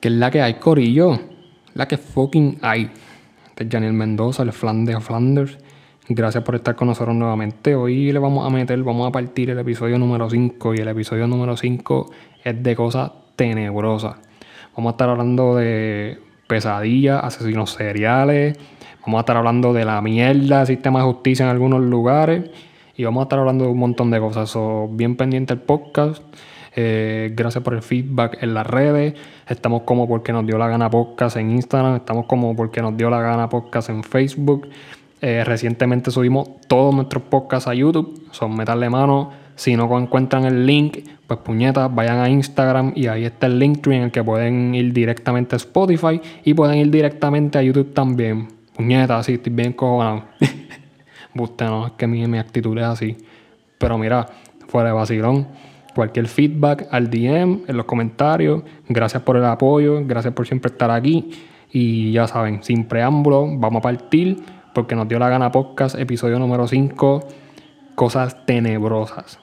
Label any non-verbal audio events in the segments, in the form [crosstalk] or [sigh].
que es la que hay, Corillo. La que fucking hay. Este es Janiel Mendoza, el Flanders Flanders. Gracias por estar con nosotros nuevamente. Hoy le vamos a meter, vamos a partir el episodio número 5. Y el episodio número 5 es de cosas tenebrosas. Vamos a estar hablando de pesadillas, asesinos seriales. Vamos a estar hablando de la mierda sistema de justicia en algunos lugares. Y vamos a estar hablando de un montón de cosas. So, bien pendiente el podcast. Eh, gracias por el feedback en las redes. Estamos como porque nos dio la gana podcast en Instagram. Estamos como porque nos dio la gana podcast en Facebook. Eh, recientemente subimos todos nuestros podcasts a YouTube. Son metal mano. Si no encuentran el link, pues puñetas, vayan a Instagram y ahí está el link en el que pueden ir directamente a Spotify y pueden ir directamente a YouTube también. Puñetas, así estoy bien cojonado. [laughs] Buste, no, es que mi, mi actitud es así. Pero mira, fuera de vacilón cualquier feedback al DM, en los comentarios. Gracias por el apoyo, gracias por siempre estar aquí. Y ya saben, sin preámbulo, vamos a partir porque nos dio la gana podcast, episodio número 5, cosas tenebrosas.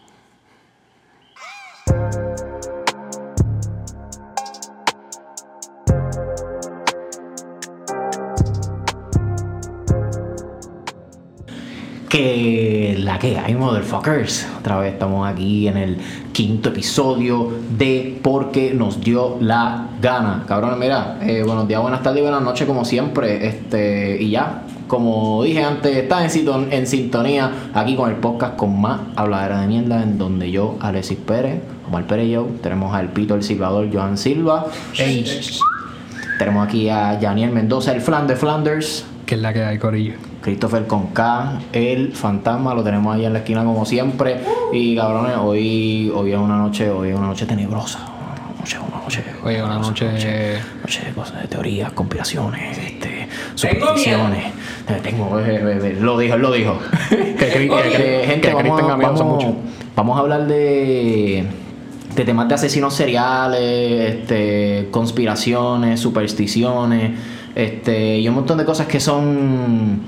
Que la que hay, motherfuckers. Otra vez estamos aquí en el quinto episodio de Porque nos dio la gana. Cabrones, mira, eh, buenos días, buenas tardes y buenas noches, como siempre. Este, y ya, como dije antes, estás en, sinton- en sintonía aquí con el podcast con más habladera de mierda, en donde yo, Alexis Pérez, Omar Pérez y yo, tenemos al Pito el Silvador, Joan Silva. Tenemos aquí a Janiel Mendoza, el Flan de Flanders. Que es la que hay, Corillo. Christopher con K, el fantasma, lo tenemos ahí en la esquina como siempre. Y cabrones, hoy, hoy es una noche, hoy es una noche tenebrosa. Una noche, una noche. Oye, una noche. noche de cosas de teorías, conspiraciones, este, supersticiones. Tengo, eh, eh, eh, lo dijo, él lo dijo. [laughs] Que gente, vamos, vamos- mucho. vamos a hablar de, de temas de asesinos seriales, este, conspiraciones, supersticiones, este, y un montón de cosas que son,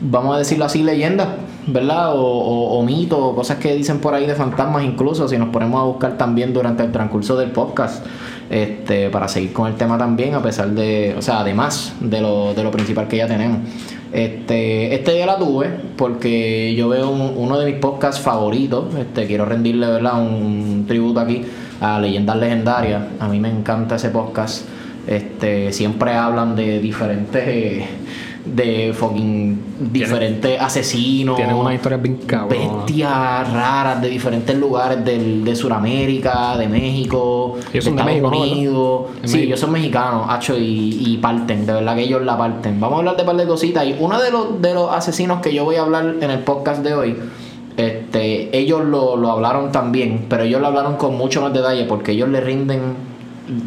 vamos a decirlo así, leyendas, ¿verdad? O, o, mitos, o cosas que dicen por ahí de fantasmas incluso, si nos ponemos a buscar también durante el transcurso del podcast. Este, para seguir con el tema también, a pesar de, o sea, además de lo, de lo principal que ya tenemos. Este, este día la tuve porque yo veo un- uno de mis podcasts favoritos. Este, quiero rendirle ¿verdad? un tributo aquí a Leyendas Legendarias. A mí me encanta ese podcast. Este, siempre hablan de diferentes, eh, de fucking diferentes asesinos. Tienen unas historias bien cabronas. Bestias raras de diferentes lugares del, de Sudamérica, de México, de Estados México, ¿no? Unidos. De Sí, ellos son mexicanos, hacho, y, y parten, de verdad que ellos la parten. Vamos a hablar de un par de cositas. Y uno de los, de los asesinos que yo voy a hablar en el podcast de hoy, este, ellos lo, lo hablaron también, pero ellos lo hablaron con mucho más detalle porque ellos le rinden,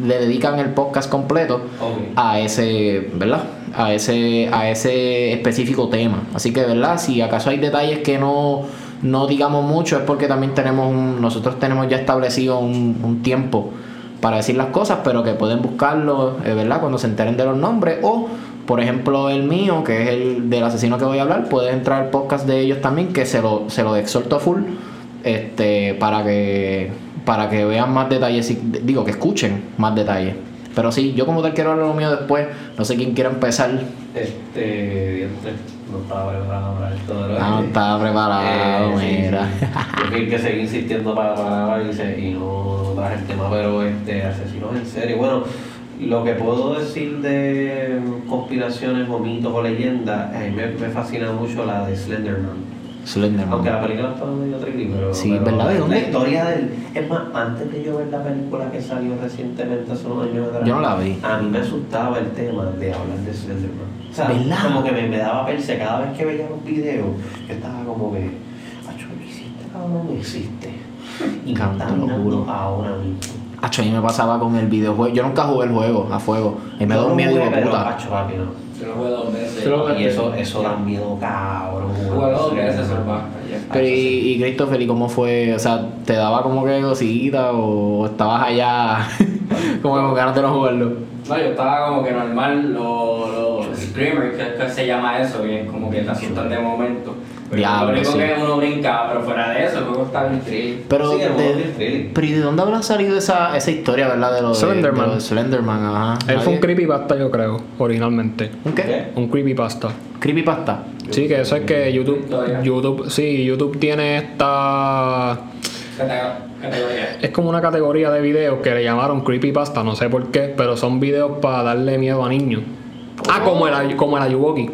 le dedican el podcast completo a ese, ¿verdad? A ese, a ese específico tema. Así que, ¿verdad? Si acaso hay detalles que no, no digamos mucho, es porque también tenemos un, nosotros tenemos ya establecido un, tiempo para decir las cosas, pero que pueden buscarlo, eh, ¿verdad? Cuando se enteren de los nombres. O, por ejemplo, el mío, que es el del asesino que voy a hablar, puede entrar al podcast de ellos también, que se lo, se lo exhorto full, este, para que, para que vean más detalles, digo, que escuchen más detalles. Pero sí, yo como tal quiero hablar lo mío después, no sé quién quiere empezar. Este, no estaba preparado para esto. ¿verdad? Ah, no estaba preparado, Eh, mira. sí. Yo el que seguí insistiendo para grabar y, se- y no traje el tema, pero este, asesinos en serie. Bueno, lo que puedo decir de conspiraciones o mitos o leyendas, a mí me, me fascina mucho la de Slenderman. Slenderman. Aunque la película está medio tricky, pero. Sí, pero ¿verdad? ¿De la- dónde? La historia del. Es más, antes de yo ver la película que salió recientemente hace unos años atrás. Yo no la vi. A mí me asustaba el tema de hablar de Slenderman. O sea, ¿Verdad? como que me, me daba perse cada vez que veía los videos. Yo estaba como que. Acho, no existe, cabrón, no existe. Y está te lo juro. ahora mismo. Acho, a mí me pasaba con el videojuego. Yo nunca jugué el juego a fuego. Y me de pero, puta. acho, papi, no. Yo lo jugué dos. Pero- Y eso, eso da miedo, cabrón. Jugué dos. Pero y, y Christopher, ¿y cómo fue? O sea, ¿te daba como que cosita o estabas allá [laughs] como que con ganas de no jugarlo? No, yo estaba como que normal, los los screamers, que, que se llama eso, que es como que te asustan de momento. Diablo, lo único sí. que uno brinca, pero fuera de eso, el juego está bien triste. Pero, Sí, el de, es pero ¿y de dónde habrá salido esa, esa historia, verdad? De lo de Slenderman. de lo de Slenderman, ajá. Él fue un creepypasta, yo creo, originalmente. ¿Un qué? Un creepypasta. Creepypasta. Sí, que eso es que YouTube, Todavía. YouTube, sí, YouTube tiene esta... Cate- Categoría. Es como una categoría de videos que le llamaron creepypasta, no sé por qué, pero son videos para darle miedo a niños. Ah, como el, como el Ayuwoki.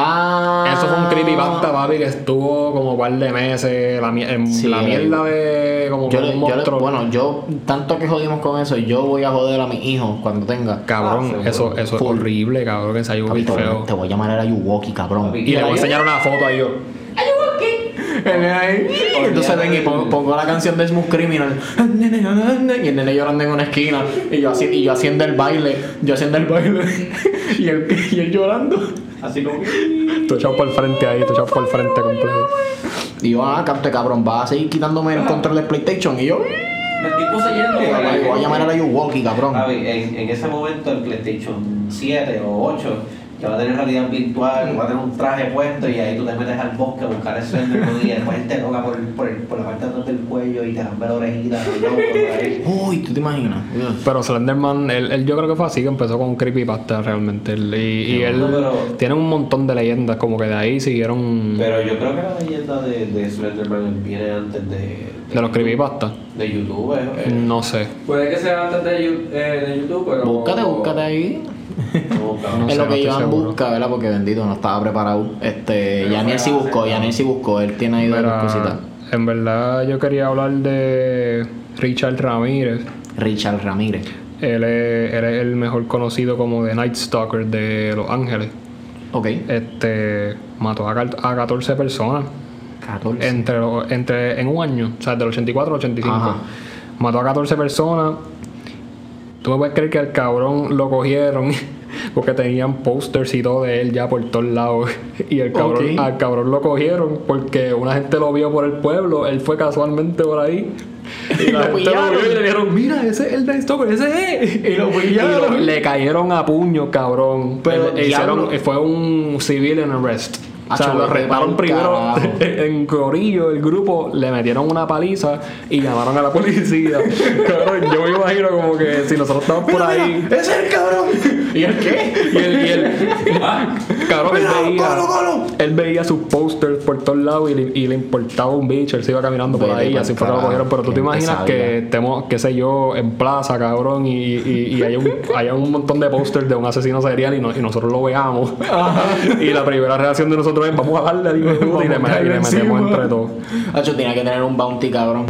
Ah. Eso fue un creepypasta, papi, que estuvo como un par de meses, la, en Sí, la mierda de como Yo, que le- un yo le- monstruo. bueno, yo, tanto que jodimos con eso, yo voy a joder a mis hijos cuando tenga. Cabrón, Ah, eso, eso es horrible, cabrón, que te, voy, feo. te voy a llamar a Ayuwoki, cabrón. Y le voy a enseñar una foto ahí yo. Y entonces ven y pongo, pongo la canción de Smooth Criminal. Y el nene llorando en una esquina. Y yo, haci- y yo haciendo el baile. Yo haciendo el baile. [laughs] Y él, y él llorando. Así como. Tú echado por el frente ahí, tú echado por el frente completo. Y yo, ah, cante cabrón, vas a seguir quitándome el control de PlayStation. Y yo, Me estoy poseyendo, voy a llamar a Ayuwoki, cabrón. Papi, en, en ese momento el PlayStation 7 o 8 ya va a tener realidad virtual, va a tener un traje puesto y ahí tú te metes al bosque a buscar el Slenderman y después él te toca por, por, el- por la parte de atrás del cuello y te rompe la orejita, loco, por ahí. [laughs] Uy, ¿tú te imaginas? Pero Slenderman, él, él yo creo que fue así que empezó con creepypasta realmente. Él- y y él pero- tiene un montón de leyendas, como que de ahí siguieron Pero yo creo que la leyenda de, de Slenderman viene antes de, de los creepypastas. de YouTube. eh, eh. No sé. Puede que sea antes de, eh, de YouTube, pero. Búscate, búscate ahí. No, es lo que Iván seguro. busca, ¿verdad? Porque bendito no estaba preparado. Este, Yaniel sí buscó. Yaniel sí buscó. Él tiene ahí dos cositas. en verdad yo quería hablar de Richard Ramírez. Richard Ramírez. Él es, él es el mejor conocido como The Night Stalker de Los Ángeles. Ok. Este mató a, a 14 personas 14. entre, los- entre en un año, o sea, del 84 al 85. Ajá. Mató a 14 personas. Tú me puedes creer que al cabrón lo cogieron [laughs] porque tenían posters y todo de él ya por todos lados. [laughs] Y el cabrón, al cabrón lo cogieron porque una gente lo vio por el pueblo. Él fue casualmente por ahí. Y [laughs] la Lo gente lo pillaron. vio y le dijeron, mira, ese es el Night Stalker, ese es. Y lo pillaron. [laughs] Y lo- le cayeron a puño, cabrón. Pero, E hicieron, diablo. fue un civilian arrest. O sea, lo pa'l primero [laughs] en Corillo, el grupo, le metieron una paliza y llamaron a la policía. [laughs] cabrón, yo me imagino como que si nosotros estamos por ahí. ¡Es el cabrón! ¿Y el qué? Y él, y él cabrón, él veía, colo, colo. él veía sus posters por todos lados y le, y le importaba un bicho, él se iba caminando por Vete ahí así fue que lo cogieron. Pero tú te imaginas que estemos, qué sé yo, en plaza, cabrón, y, y, y hay, un, montón de posters de un asesino serial y, no- y nosotros lo veamos. [laughs] y la primera reacción de nosotros vamos a darle puta", y le, a y le metemos entre todos. Hacho, tenía que tener un bounty, cabrón.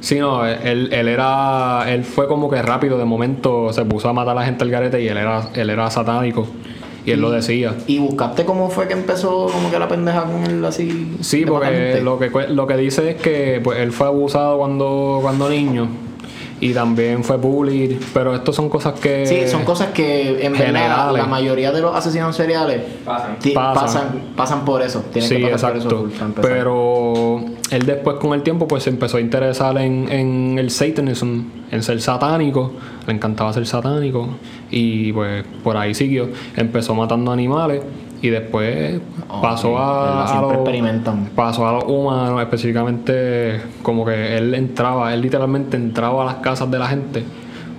Sí, no, él, él era. Él fue como que rápido, de momento se puso a matar a la gente al garete y él era, él era satánico. Y él lo decía. ¿Y buscaste cómo fue que empezó como que la pendeja con él así? Sí, porque lo que, lo que dice es que pues, él fue abusado cuando, cuando niño y también fue bullied, pero esto son cosas que... Sí, son cosas que en generales. la mayoría de los asesinos seriales Pasan. Pasan. pasan. pasan por eso. Tienen Sí, que pasar exacto. por eso. Pero él después con el tiempo pues se empezó a interesar en, en el satanism, en ser satánico. Le encantaba ser satánico. Y pues por ahí siguió. Empezó matando animales. Y después pasó sí, a, a siempre los- experimentan. pasó a los humanos, específicamente como que él entraba, él literalmente entraba a las casas de la gente.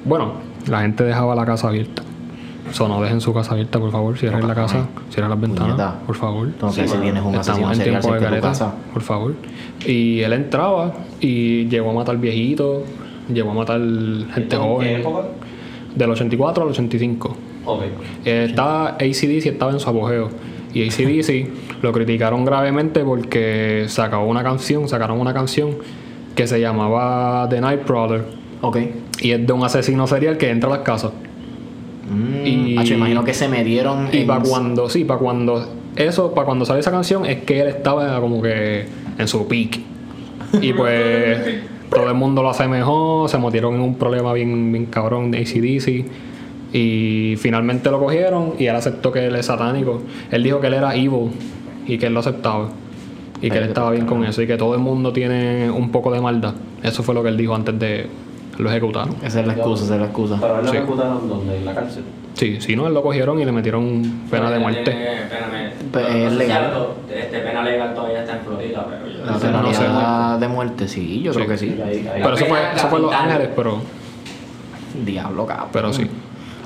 Bueno, la gente dejaba la casa abierta. So, no dejen su casa abierta, por favor. Cierren la casa, cierren las ventanas, Puñeta. por favor. Entonces, si mano. tienes un Estamos en tiempo de careta, casa. por favor. Y él entraba y llegó a matar viejitos, llegó a matar gente ¿En qué joven. época? Del 84 al 85. Ok. Eh, estaba ACDC estaba en su apogeo. Y ACDC lo criticaron gravemente porque sacó una canción, sacaron una canción que se llamaba The Night Brother. Ok. Y es de un asesino serial que entra a las casas. Mm, Y- imagino que se me dieron Y en- para cuando, sí, para cuando eso, para cuando sale esa canción es que él estaba como que en su peak. Y [laughs] pues todo el mundo lo asemejó, se metieron en un problema bien, bien cabrón de ACDC. Y finalmente lo cogieron y él aceptó que él es satánico. Él dijo que él era evil y que él lo aceptaba. Y que él estaba bien con eso y que todo el mundo tiene un poco de maldad. Eso fue lo que él dijo antes de Lo ejecutaron. Esa es la excusa, esa es la excusa. Pero a él lo Sí. ejecutaron donde, en la cárcel. Sí, si no, él lo cogieron y le metieron pena de muerte. Pues, es legal. Este, pena legal todavía está en Florida, pero yo La no sé. de muerte, sí, yo Sí. creo que sí. Ahí- ahí- Pero eso fue, eso fue en Los. Ángeles, pero, Diablo, cabrón. pero sí.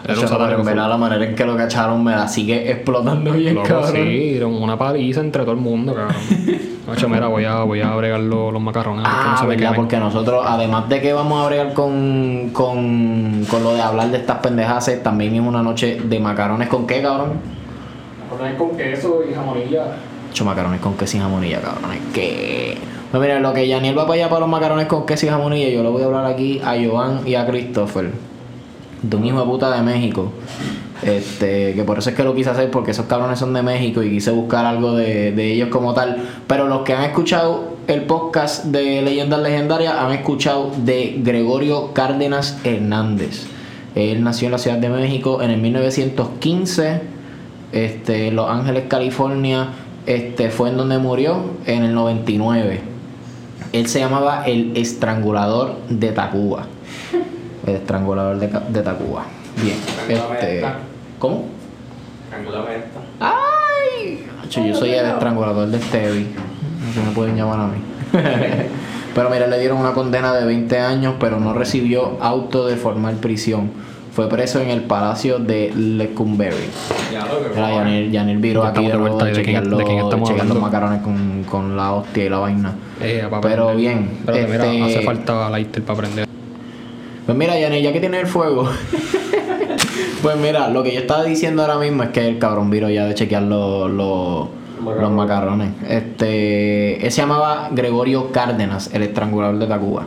Era un pero en verdad la manera en que lo cacharon me la sigue explotando bien, Loco, cabrón. sí, dieron una paliza entre todo el mundo, cabrón. [laughs] Ocho, mira, voy a, voy a bregar los, los macarrones. Ah, no se verdad, porque nosotros, además de que vamos a bregar con, con, con lo de hablar de estas pendejadas, también es una noche de macarones con qué, cabrón. Poner con queso y jamonilla. Ocho con queso y jamonilla, cabrones. Que. Pues mira, lo que Yaniel va para allá para los macarones con queso y jamonilla, yo le voy a hablar aquí a Joan y a Christopher. De un hijo de puta de México. Este, que por eso es que lo quise hacer, porque esos cabrones son de México y quise buscar algo de, de ellos como tal. Pero los que han escuchado el podcast de Leyendas Legendarias han escuchado de Gregorio Cárdenas Hernández. Él nació en la Ciudad de México en el 1915 este, Los Ángeles, California, este, fue en donde murió en el 99. Él se llamaba el estrangulador de Tacuba. El estrangulador de, de Tacuba. Bien. Este, ¿Cómo? Triangulame esta. ¡Ay! Yo soy el estrangulador de Stevie. No se me pueden llamar a mí. [laughs] pero mira, le dieron una condena de 20 años, pero no recibió auto de formal prisión. Fue preso en el palacio de Lecumberri. Ya lo que Mira, Yanil, Yanil viró Ya aquí de de vuelta. de ¿De quién- chequear, de quién los, estamos chequear los macarones con, con la hostia y la vaina. Eh, Pero bien, mira, este- hace falta lighter para prender. Pues mira, Yanil, ya que tiene el fuego. [laughs] pues mira, lo que yo estaba diciendo ahora mismo es que el cabrón viró ya de chequear los, los, los macarrones. Este, él se llamaba Gregorio Cárdenas, el estrangulador de Tacuba.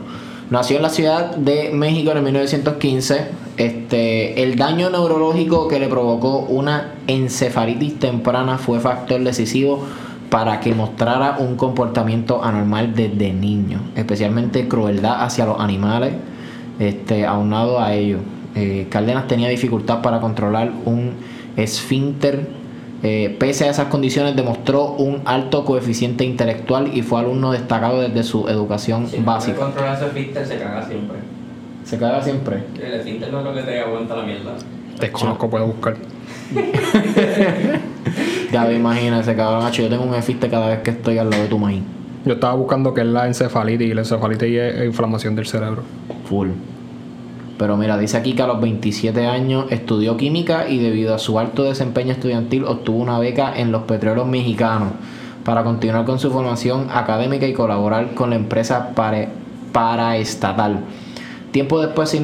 Nació en la ciudad de México en el 1915. Este, el daño neurológico que le provocó una encefalitis temprana fue factor decisivo para que mostrara un comportamiento anormal desde niño, especialmente crueldad hacia los animales, este, aunado a ello. eh, Cárdenas tenía dificultad para controlar un esfínter. eh, pese a esas condiciones, demostró un alto coeficiente intelectual y fue alumno destacado desde su educación Si básica. controlar ese filter, se caga siempre. Se caga siempre. El filter no es lo que te aguanta la mierda. Desconozco, puedo buscar. [laughs] Ya me imagino ese cabrón. Hacho, Yo tengo un esfínter cada vez que estoy al lado de tu maíz. Yo estaba buscando qué es la encefalitis y la encefalitis es inflamación del cerebro. Full. Pero mira, dice aquí que a los 27 años estudió química y debido a su alto desempeño estudiantil obtuvo una beca en los petróleos mexicanos para continuar con su formación académica y colaborar con la empresa para, paraestatal. Tiempo después se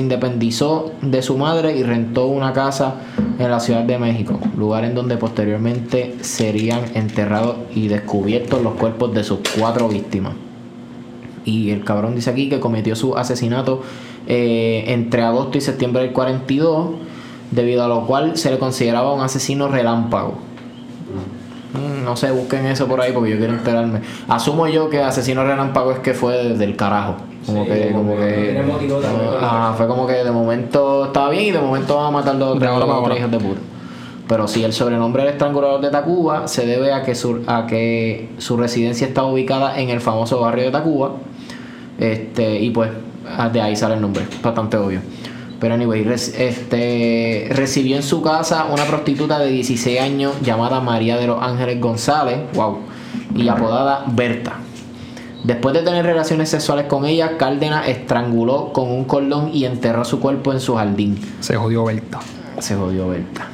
independizó, de su madre y rentó una casa en la Ciudad de México, lugar en donde posteriormente serían enterrados y descubiertos los cuerpos de sus cuatro víctimas. Y el cabrón dice aquí que cometió su asesinato eh, entre agosto y septiembre del 42, debido a lo cual se le consideraba un asesino relámpago. No sé, busquen eso por ahí porque yo quiero enterarme. Asumo yo que asesino relámpago es que fue del carajo. Como Sí, que, como que. Ah, fue como que de momento estaba bien y de momento vamos a matar ahora. tres hijos de puta. Pero sí, el sobrenombre del estrangulador de Tacuba se debe a que su, a que su residencia está ubicada en el famoso barrio de Tacuba. Este, y pues de ahí sale el nombre, bastante obvio. Pero anyway, este, recibió en su casa una prostituta de 16 años llamada María de los Ángeles González, wow, y apodada Berta. Después de tener relaciones sexuales con ella, Cárdenas estranguló con un cordón y enterró su cuerpo en su jardín. Se jodió Berta. Se jodió Berta.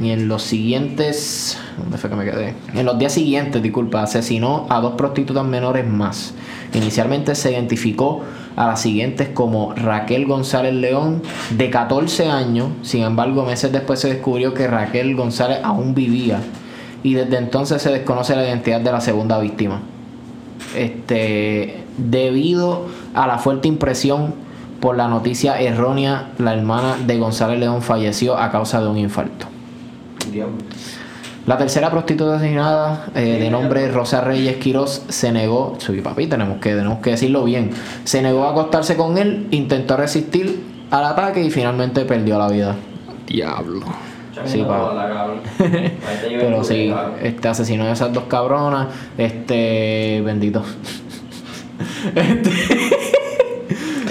Y en los siguientes. ¿Dónde fue que me quedé? En los días siguientes, disculpa, asesinó a dos prostitutas menores más. Inicialmente se identificó a las siguientes como Raquel González León, de 14 años. Sin embargo, meses después se descubrió que Raquel González aún vivía. Y desde entonces se desconoce la identidad de la segunda víctima. Este, debido a la fuerte impresión por la noticia errónea, la hermana de González León falleció a causa de un infarto. Diablo. La tercera prostituta asesinada, eh, de nombre Rosa Reyes Quiroz, se negó, sí, papi, tenemos que, tenemos que decirlo bien, se negó a acostarse con él, intentó resistir al ataque y finalmente perdió la vida. Diablo. Sí, pa. [laughs] Pero sí, este asesinó a esas dos cabronas, este bendito. [laughs] Este,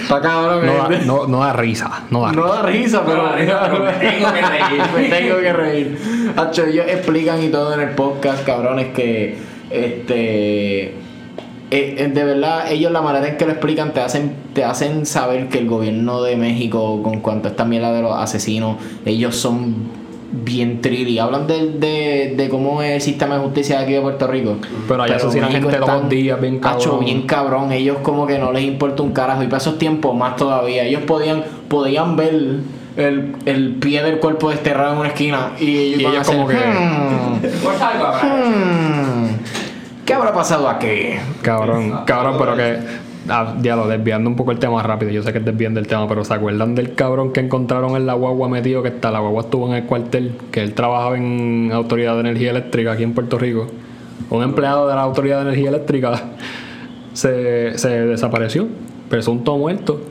Está cabrón. No da, ¿eh? no, no da risa, no da No risa. da risa, pero, No da risa, pero me tengo que reír. me [laughs] tengo que reír. Hacho, ellos explican y todo en el podcast, cabrones, que este eh, eh, de verdad ellos la manera en que lo explican te hacen te hacen saber que el gobierno de México con cuanto a esta mierda de los asesinos ellos son bien trill y hablan de, de, de cómo es el sistema de justicia de aquí de Puerto Rico Pero allá asesinan gente todos los días, bien Hacho, cabrón. bien cabrón. Ellos como que no les importa un carajo. Y para esos tiempos más todavía. Ellos podían, podían ver el, el pie del cuerpo desterrado en una esquina. Y ellos, Y ellos a como hacer, que- "Hmm, [laughs] hmm, ¿Qué habrá pasado aquí? Cabrón, cabrón, pero que. Ah, ya lo desviando un poco el tema rápido. Yo sé que es desviando el tema, pero ¿se acuerdan del cabrón que encontraron en la guagua metido? Que está, la guagua estuvo en el cuartel, que él trabajaba en Autoridad de Energía Eléctrica aquí en Puerto Rico. Un empleado de la Autoridad de Energía Eléctrica [laughs] se, se desapareció, presunto muerto.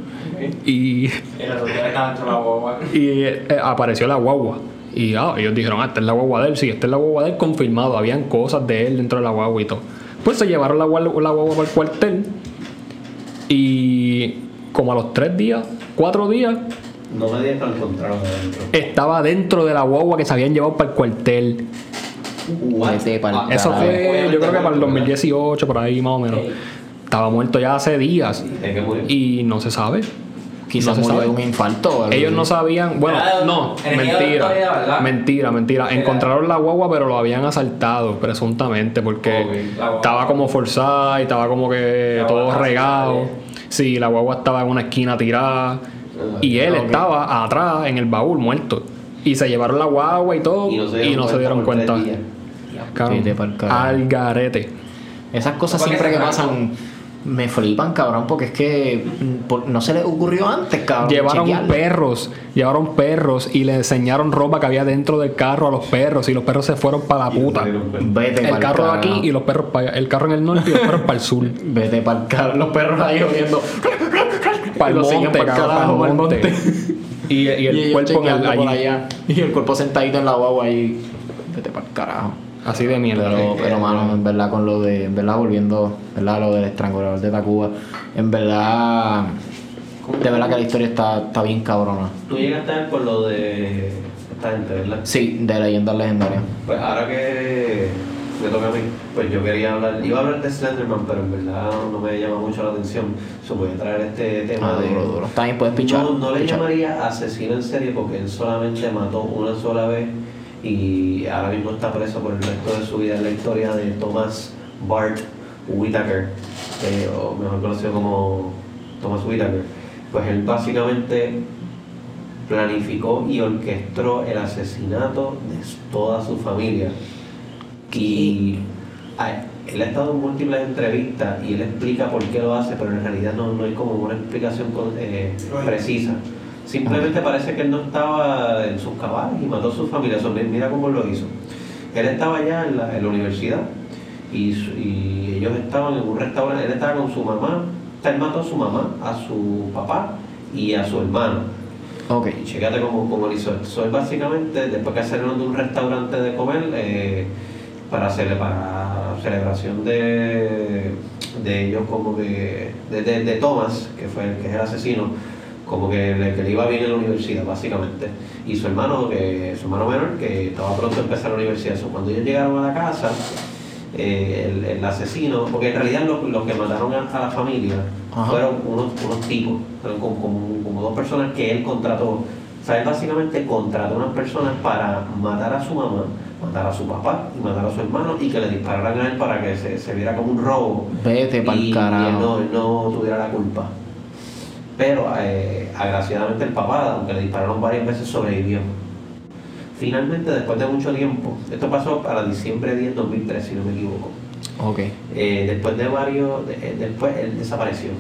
Y, Y los dos días estaba dentro de la guagua. y eh, apareció la guagua. Y ah, ellos dijeron, ah, esta es la guagua de él. Sí, esta es la guagua de él confirmado. Habían cosas de él dentro de la guagua y todo. Pues se llevaron la, la guagua para el cuartel. Y como a los tres días, cuatro días, No me digas que lo encontraron adentro. estaba dentro de la guagua que se habían llevado para el cuartel. Pa'l Ah, Eso fue, yo creo que para el 2018, por ahí más o menos. Estaba muerto ya hace días. ¿De qué murió? Y no se sabe. Quizás No se murió de un infarto. Ellos no sabían, bueno, de- no, mentira, mentira, mentira. Encontraron la guagua, pero lo habían asaltado, presuntamente, porque estaba como forzada y estaba como que La todo regado. Sí, la guagua estaba en una esquina tirada y él estaba atrás en el baúl muerto. Y se llevaron la guagua y todo Y no se se dieron dieron, cuenta pa'l carajo. al garete. Esas cosas ¿Por qué siempre que se pasan me flipan, cabrón, porque es que mm, por- no se les ocurrió antes, cabrón. Llevaron perros, llevaron perros y le enseñaron ropa que había dentro del carro a los perros y los perros se fueron para la puta. cuenta. Vete El carro de aquí y los perros para allá. El carro en el norte y los perros para el sur. [laughs] Vete para el carajo. Los perros ahí oyendo. Para el monte, carajo, para el pa'l monte. [laughs] Y, y el y cuerpo en el, allá. Y el cuerpo sentadito en la guagua ahí. Vete para el carajo. Así de mierda. Pero, pero mano, en verdad, con lo de, en verdad, volviendo, ¿verdad? Lo del estrangulador de Tacuba, en verdad, de verdad que la historia está, está bien cabrona. Tú llegaste a ver por lo de esta gente, ¿verdad? Sí, de leyendas legendarias. Pues ahora que me toca a mí, pues yo quería hablar, iba a hablar de Slenderman, pero en verdad no me llama mucho la atención. So voy a traer este tema Ah, de. duro, duro. También puedes pichar. No, no le pichar. llamaría asesino en serie porque él solamente mató una sola vez y ahora mismo está preso por el resto de su vida. Es la historia de Thomas Bart Whitaker, eh, o mejor conocido como Thomas Whitaker. Pues él básicamente planificó y orquestó el asesinato de toda su familia. Y a- él ha estado en múltiples entrevistas y él explica por qué lo hace, pero en realidad no, no hay como una explicación con- eh, precisa. Simplemente parece que él no estaba en sus cabales y mató a su familia. Mira cómo lo hizo. Él estaba allá en la, en la universidad y, ellos estaban en un restaurante. Él estaba con su mamá. Él mató a su mamá, a su papá y a su hermano. Ok. Y chécate cómo, cómo lo hizo es básicamente, después que salieron de un restaurante de comer, eh, para, cele- para celebración de, de ellos como que, de, de, de Thomas, que fue el que es el asesino, como que le, que le iba bien en la universidad, básicamente. Y su hermano, que, su hermano menor, que estaba pronto a empezar la universidad. So, cuando ellos llegaron a la casa, eh, el, el asesino, porque en realidad los, los que mataron a, a la familia Ajá. fueron unos, unos tipos, fueron como, como, como dos personas que él contrató. O sea, él básicamente contrató unas personas para matar a su mamá, matar a su papá y matar a su hermano y que le dispararan a él para que se, se viera como un robo Vete y, pa'l y él no, él no tuviera la culpa. Pero eh, agraciadamente el papá, aunque le dispararon varias veces, sobrevivió. Finalmente, después de mucho tiempo, esto pasó para diciembre 10 2003, si no me equivoco. Ok. Eh, después de varios, de- eh, después él desapareció.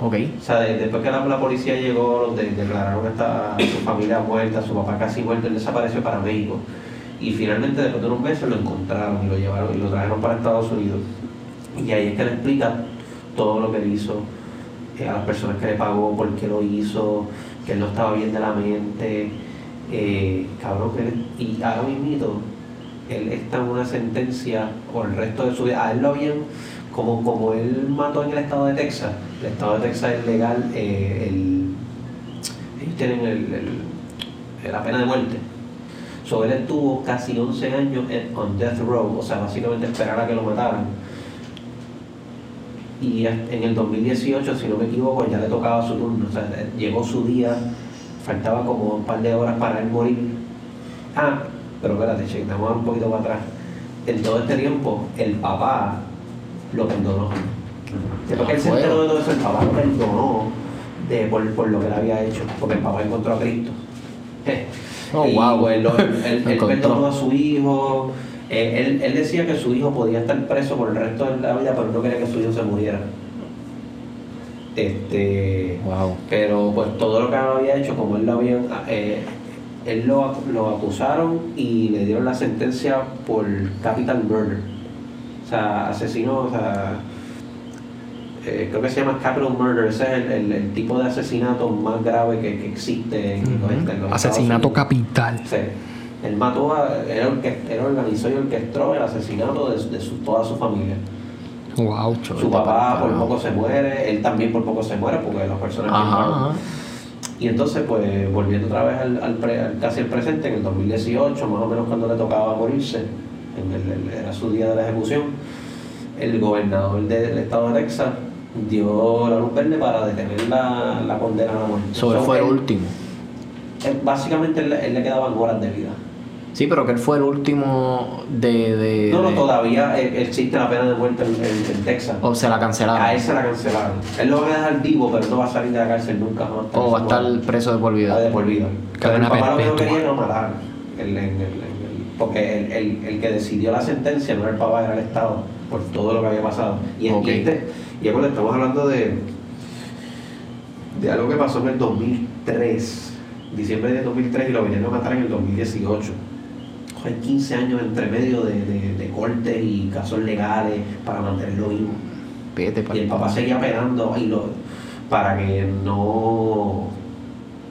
Ok. O sea, de- después que la, la policía llegó, de- declararon a su familia muerta, su papá casi muerto, él desapareció para México. Y finalmente, después de unos meses, lo encontraron y lo llevaron y lo trajeron para Estados Unidos. Y ahí es que le explica todo lo que él hizo, a las personas que le pagó, por qué lo hizo, que él no estaba bien de la mente. Eh, cabrón, que él- y ahora mismo él está en una sentencia por el resto de su vida. A él lo habían como, como él mató en el estado de Texas, el estado de Texas es legal, eh, el, ellos tienen el, el- la pena de muerte. So, él estuvo casi 11 años en, on death row, o sea, básicamente esperar a que lo mataran. Y en el 2018, si no me equivoco, ya le tocaba su turno, o sea, llegó su día, faltaba como un par de horas para él morir. Ah, pero espérate, che, vamos a dar un poquito para atrás. En todo este tiempo, el papá lo perdonó. Después que él se enteró de todo eso, el papá lo perdonó de, por, por lo que él había hecho, porque el papá encontró a Cristo. Oh, y wow. pues, él, él- [laughs] él perdonó a su hijo. Eh, él, él decía que su hijo podía estar preso por el resto de la vida, pero no quería que su hijo se muriera. Este, Wow. pero pues todo lo que había hecho, como él lo había, eh, él lo, lo acusaron y le dieron la sentencia por capital murder. O sea, asesino, o sea, eh, creo que se llama capital murder, ese es el, el- el tipo de asesinato más grave que, que existe en, los- en los Asesinato capital. Sí. Él mató, a, él, él organizó y orquestó el asesinato de, de su- toda su familia. Wow. Su papá por poco se muere, él también por poco se muere porque las personas Ajá, ajá. Y entonces, pues, volviendo otra vez al, al pre- al casi el presente, en el 2018, más o menos cuando le tocaba morirse, en el- el- era su día de la ejecución, el gobernador de- del estado de Texas dio la luz verde para detener la, la condena a la muerte. Eso él So, fue el último. él- básicamente, él, él le quedaban horas de vida. Sí, pero que él fue el último de. de No, no, de- todavía existe la pena de muerte en, en- en Texas. O se la cancelaron. A él se la cancelaron. Él lo van a dejar vivo, pero no va a salir de la cárcel nunca. O va a estar preso de por Ah, vida. de por vida. Pero el papá lo que no quería era matar. El, el- porque el, el- el que decidió la sentencia no era el papá, era el Estado, por todo lo que había pasado. Y, Ok. y este, y bueno, estamos hablando de, de algo que pasó en el 2003, diciembre de 2003, y lo vinieron a matar en el 2018. Hay 15 años entre medio de, de, de cortes y casos legales para mantenerlo vivo. Vete Y el papá seguía pegando y lo, para que no,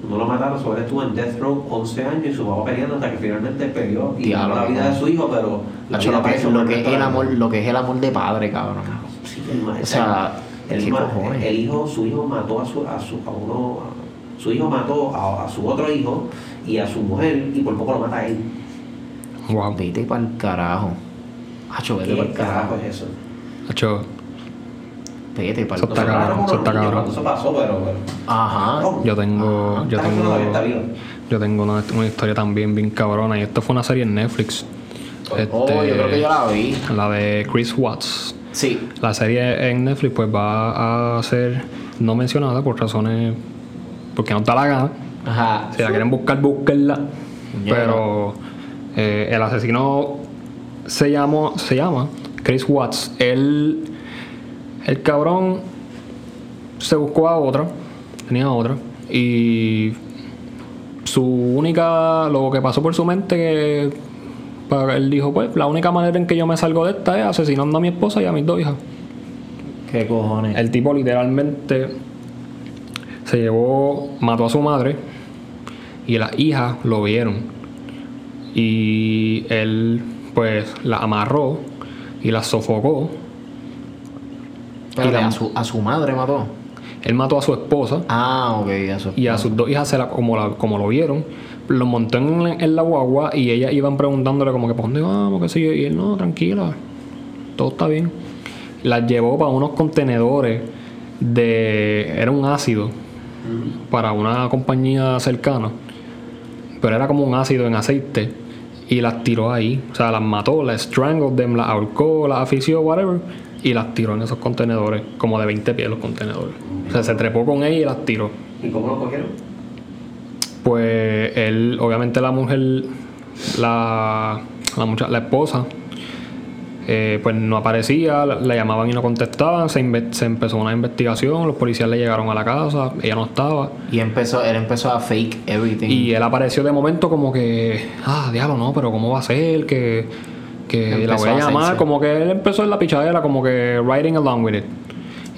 no lo mataran. Sobre estuvo en Death Row 11 años y su papá peleando hasta que finalmente peleó y Diablo, la vida de su hijo, pero la Hacho, vida lo, que, lo es el amor, lo que es el amor de padre, cabrón. Sí, el O sea, el, hijo, su hijo mató a su, a su, a uno, su hijo mató a, a su otro hijo y a su mujer y por poco lo mata a él. Wow. Vete pa'l carajo. Hacho, vete ¿Qué pa'l carajo es eso? Hacho, Vete pa'l Eso está carajo. eso está cabrón. Eso pasó, pero... pero Ajá. yo tengo. Yo tengo. está. Yo tengo una, una historia también bien cabrona. Y esto fue una serie en Netflix. Oh, Este, yo creo que yo la vi. La de Chris Watts. Sí. La serie en Netflix pues va a ser no mencionada por razones porque no da la gana. Ajá. Si la quieren buscar, búsquenla. Pero eh, el asesino se llamó, se llama Chris Watts. Él, el cabrón se buscó a otra, tenía otra y su única, lo que pasó por su mente que para- él dijo pues la única manera en que yo me salgo de esta es asesinando a mi esposa y a mis dos hijas. ¿Qué cojones? El tipo literalmente se llevó, mató a su madre y las hijas lo vieron. Y él pues la amarró y la sofocó. Pero y la- a, su, a su madre mató. Él mató a su esposa Ah, ok, a su y a sus dos hijas, se la- como, la- como lo vieron, lo montó en, en la guagua y ellas iban preguntándole como que, ¿para dónde vamos? ¿Qué sé yo? Y él, no, tranquila, todo está bien. Las llevó para unos contenedores de... Era un ácido para una compañía cercana, pero era como un ácido en aceite y las tiró ahí. O sea, las mató, las strangled them, las ahorcó, las afició, whatever, y las tiró en esos contenedores, como de 20 pies los contenedores. O sea, se trepó con ella y las tiró. ¿Y cómo lo cogieron? Pues él, obviamente la mujer, la, la, mucha- la esposa, eh, pues no aparecía, la, la llamaban y no contestaban, se, se empezó una investigación, los policías le llegaron a la casa, ella no estaba. Y empezó, él empezó a fake everything. Y él apareció de momento como que, ah, diablo, no, pero ¿cómo va a ser? Que, que la voy a llamar. Como que él empezó en la pichadera, como que riding along with it.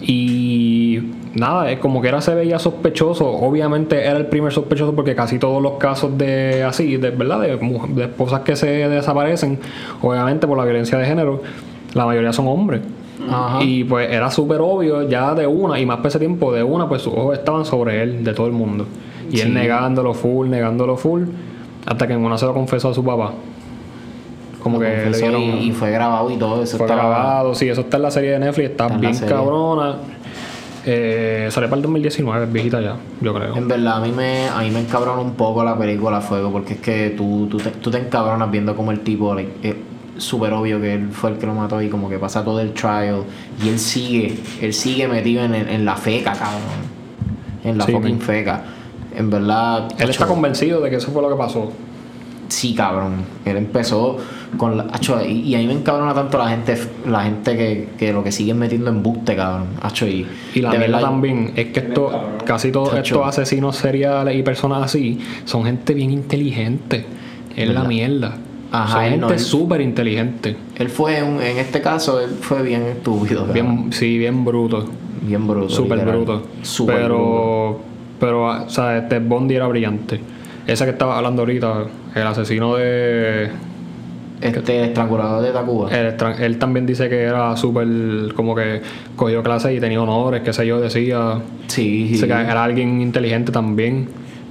Y nada, es como que era se veía sospechoso. Obviamente era el primer sospechoso porque casi todos los casos de así, de verdad, de, esposas que se desaparecen, obviamente por la violencia de género, la mayoría son hombres. Ajá. Y pues era súper obvio ya de una, y más por ese tiempo de una, pues sus ojos estaban sobre él, de todo el mundo. Y él negándolo full, negándolo full, hasta que en una se lo confesó a su papá. Como Lo que le dieron... y, y fue grabado y todo eso. fue estaba- grabado, sí, eso está en la serie de Netflix, está Está bien cabrona. Eh, sale para el 2019, es viejita ya, yo creo. En verdad, a mí me, a mí me encabrona un poco la película Fuego, porque es que tú, tú, te, tú te encabronas viendo como el tipo, like, es súper obvio que él fue el que lo mató y como que pasa todo el trial y él sigue, él sigue metido en, en la feca, cabrón. En la Sí, fucking feca. En verdad, Él está convencido de que eso fue lo que pasó. sí, cabrón. Él empezó con la, acho, y, y a mí me encabrona tanto la gente, la gente que, que lo que siguen metiendo en buste, cabrón. Acho, y, Y la verdad, también es que esto, casi todos estos asesinos seriales y personas así son gente bien inteligente. Es la mierda. Ajá, gente no, él- súper inteligente. Él fue, un- en este caso, él fue bien estúpido. cabrón. Bien, sí, bien bruto. Bien bruto. Súper bruto. Bruto. pero, pero, o sea, este Bondi era brillante. Ese que estaba hablando ahorita, el asesino de. Este, el estrangulador de Tacuba. Él, también dice que era súper. Como que cogió clases y tenía honores, qué sé yo, decía. sí, sí. Que era alguien inteligente también.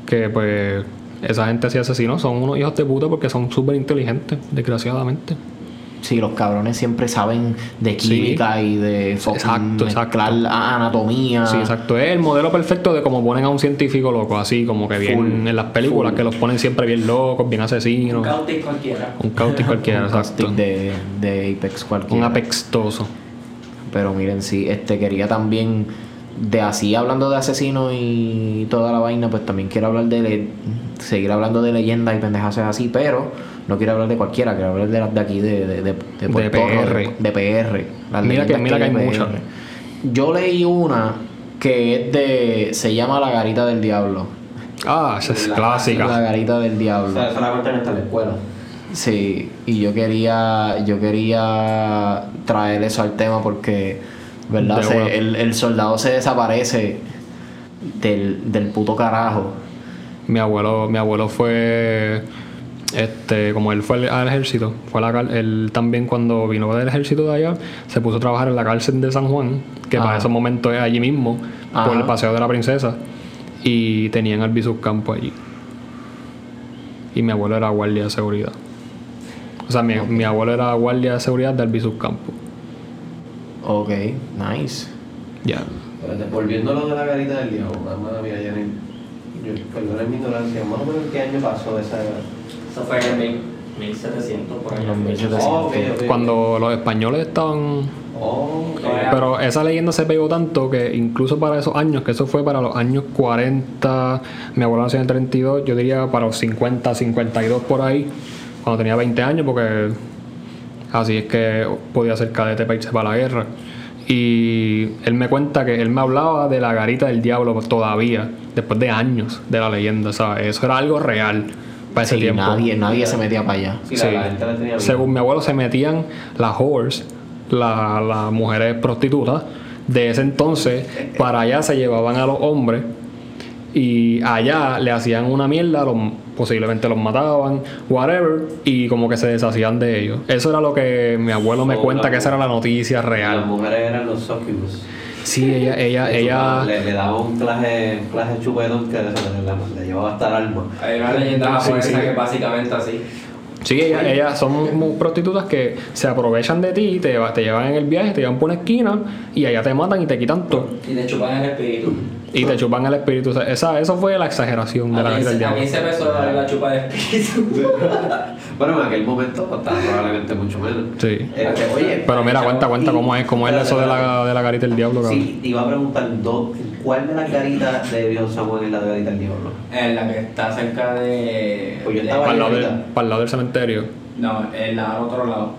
Que pues. Esa gente así asesinos son unos hijos de puta porque son súper inteligentes, desgraciadamente. Sí, los cabrones siempre saben de química y de Exacto, exacto. anatomía. Sí, exacto. Es el modelo perfecto de cómo ponen a un científico loco, así como que bien Full, en las películas, full. que los ponen siempre bien locos, bien Un asesinos. cautic cualquiera. Un cautic cualquiera, [laughs] Un exacto. de, de Apex Un cualquiera. apextoso. Pero miren, sí, este quería también, de así hablando de asesinos y toda la vaina, pues también quiero hablar de, le- seguir hablando de leyendas y pendejas así, pero no quiero hablar de cualquiera, quiero hablar de las de aquí, de, de, de, de Puerto PR. Rico, De PR. las Mira que- mira que hay muchas. Yo leí una que es de, se llama La Garita del Diablo. Ah, esa es La- La clásica. Garita del O Diablo. sea, eso la cuentan hasta en la escuela. Sí, y yo quería, yo quería traer eso al tema porque, ¿verdad? Se- el, el soldado se desaparece del, del puto carajo. Mi abuelo, mi abuelo fue. Este, como él fue al- al ejército, fue a la él también cuando vino del ejército de allá, se puso a trabajar en la cárcel de San Juan, que Ajá. para esos momentos es allí mismo, por Ajá. el paseo de la princesa, y tenían al Campo allí. Y mi abuelo era guardia de seguridad. O sea, mi, mi abuelo era guardia de seguridad del Campo. Ok, nice. Ya. Espérate, Volviendo a lo de la garita del diablo, mamá mía, ya ni- yo, perdón mi ignorancia, más o menos en qué año pasó esa. Eso fue en mil- 1700 por los 1700. Oh, ok, ok. Cuando los españoles estaban Oh, Pero esa leyenda se pegó tanto que incluso para esos años, que eso fue para los años 40, mi abuelo nació en el 32, yo diría para los 50, 52 por ahí, cuando tenía 20 años, porque así es que podía ser cadete para irse para la guerra. Y él me cuenta que él me hablaba de la garita del diablo todavía, después de años de la leyenda, ¿sabes? Eso era algo real para ese Sí, tiempo. nadie, nadie se metía para allá. Sí, la, la gente la tenía bien. Según mi abuelo se metían las whores, la- las mujeres prostitutas de ese entonces, para allá se llevaban a los hombres y allá le hacían una mierda, los- posiblemente los mataban, whatever, y como que se deshacían de ellos. Eso era lo que mi abuelo me cuenta la- que esa era la noticia Las real. mujeres eran los succubus. Sí, ella, ella, ella, Le, le daba un clase, un clase chupetón que le, le, le llevaba hasta el alma. Hay una leyenda Sí, japonesa sí. que es básicamente así. Sí, ellas, ellas son prostitutas que se aprovechan de ti, te, te llevan en el viaje, te llevan por una esquina y allá te matan y te quitan todo. Y te chupan el espíritu. Y te chupan el espíritu. O sea, esa, eso fue la exageración de la A garita del 15 a diablo. 15 pesos vale la chupa de espíritu. [laughs] Bueno, en aquel momento costaba probablemente mucho menos. Sí. Oye, Pero mira, cuenta, cuenta cómo es, cómo es eso de la, de la garita del diablo, cabrón. Sí, te iba a preguntar, ¿dó- ¿cuál de las garitas de Viejo Samuel es la de garita del diablo? En la que está cerca de. Pues yo estaba Para el, lado del, para el lado del cementerio. No, en la otro lado.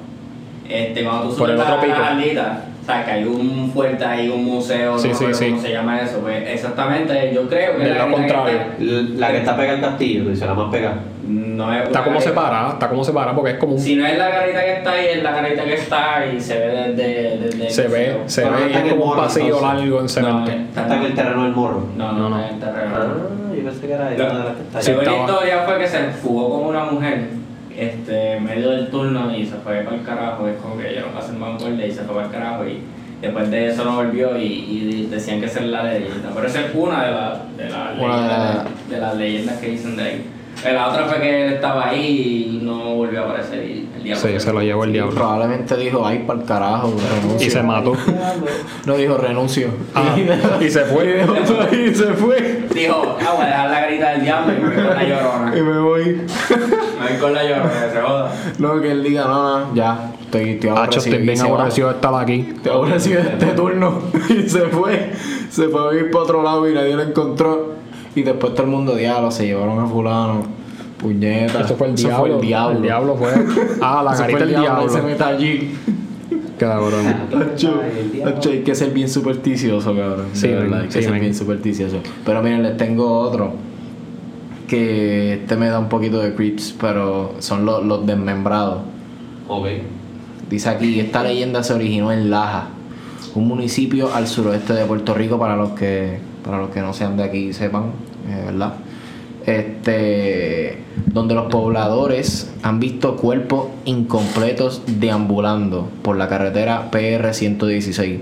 Este, cuando tú Por el subes otro la pico. Sea, que hay un fuerte ahí, un museo, Sí, no sí, sé sí. cómo se llama eso. Pues exactamente, yo creo que Del la que contrario. está- La que está pegada al castillo, que dice la más pegada. No es Está una como garita. separada, está como separada porque es como un... Si no es la carita que está ahí, es la carita que está y se ve desde. Se ve, museo. se Pero no ve en es como un morro, pasillo entonces. largo en No, cemento. Está en el terreno del morro. No, No, no, no. no, en el terreno. Ah, yo pensé que era Lo- una de las que está ahí. Sí, la estaba- historia fue que se fugó con una mujer este, en medio del turno y se fue para el carajo. Es como que yo no pasé el vanguardia y se fue para el carajo. Y después de eso no volvió y, y decían que esa es la leyenda. Pero esa es una de, las de, las- de las leyendas que dicen de ahí. La otra fue que él estaba ahí y no volvió a aparecer. Y el diablo Sí, se lo llevó el diablo. Probablemente dijo, ay, para el carajo, renuncio. Y se mató. No dijo renuncio. Ah, [laughs] y se fue. [laughs] y se fue. Dijo, ah, voy a dejar la garita del diablo y me voy con la llorona. [laughs] Y me voy. Me voy con la llorona, que se joda. No, que él diga, no, no, ya, estoy, estoy Hacho, aborrecido. estoy bien aborrecido de estar aquí. Estoy aborrecido de este turno. Y se fue. Se fue a ir para otro lado y nadie lo encontró. Y después todo el mundo, diablo, se llevaron a fulano. Puñeta. Eso fue el Eso diablo. el diablo. El diablo fue. Ah, la [laughs] fue carita del diablo. Se mete allí. Cabrón. Hay que ser bien supersticioso, cabrón. Sí, verdad, hay que sí, ser bien supersticioso. Pero miren, les tengo otro. Que este me da un poquito de creeps, pero son los, los desmembrados. Ok. Dice aquí, esta leyenda se originó en Laja, un municipio al suroeste de Puerto Rico para los que para los que no sean de aquí y sepan, ¿verdad? Este, donde los pobladores han visto cuerpos incompletos deambulando por la carretera PR 116.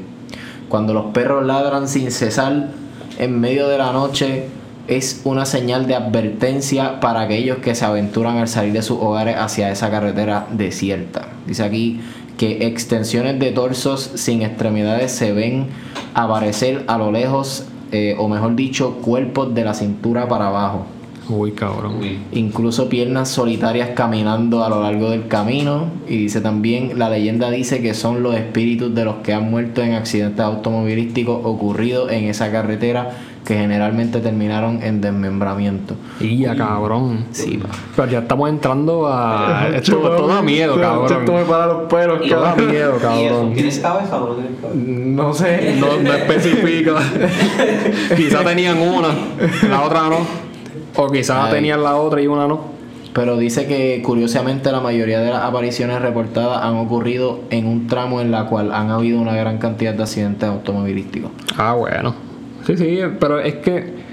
Cuando los perros ladran sin cesar en medio de la noche es una señal de advertencia para aquellos que se aventuran al salir de sus hogares hacia esa carretera desierta. Dice aquí que extensiones de torsos sin extremidades se ven aparecer a lo lejos, eh, o mejor dicho, cuerpos de la cintura para abajo. Uy, cabrón. Uy. Incluso piernas solitarias caminando a lo largo del camino. Y dice también, la leyenda dice que son los espíritus de los que han muerto en accidentes automovilísticos ocurridos en esa carretera que generalmente terminaron en desmembramiento. Y ya, cabrón. Sí, pa. Pero ya estamos entrando a. [laughs] Esto, esto da miedo, cabrón. Esto me para los pelos, Esto da miedo, [laughs] cabrón. ¿Tienes cabeza o no tienes cabeza? No sé. No, no especifica. [laughs] quizá tenían una, la otra no. O quizás Ay. tenían la otra y una no. Pero dice que curiosamente la mayoría de las apariciones reportadas han ocurrido en un tramo en la cual han habido una gran cantidad de accidentes automovilísticos. Ah, bueno. Sí, sí, pero es que.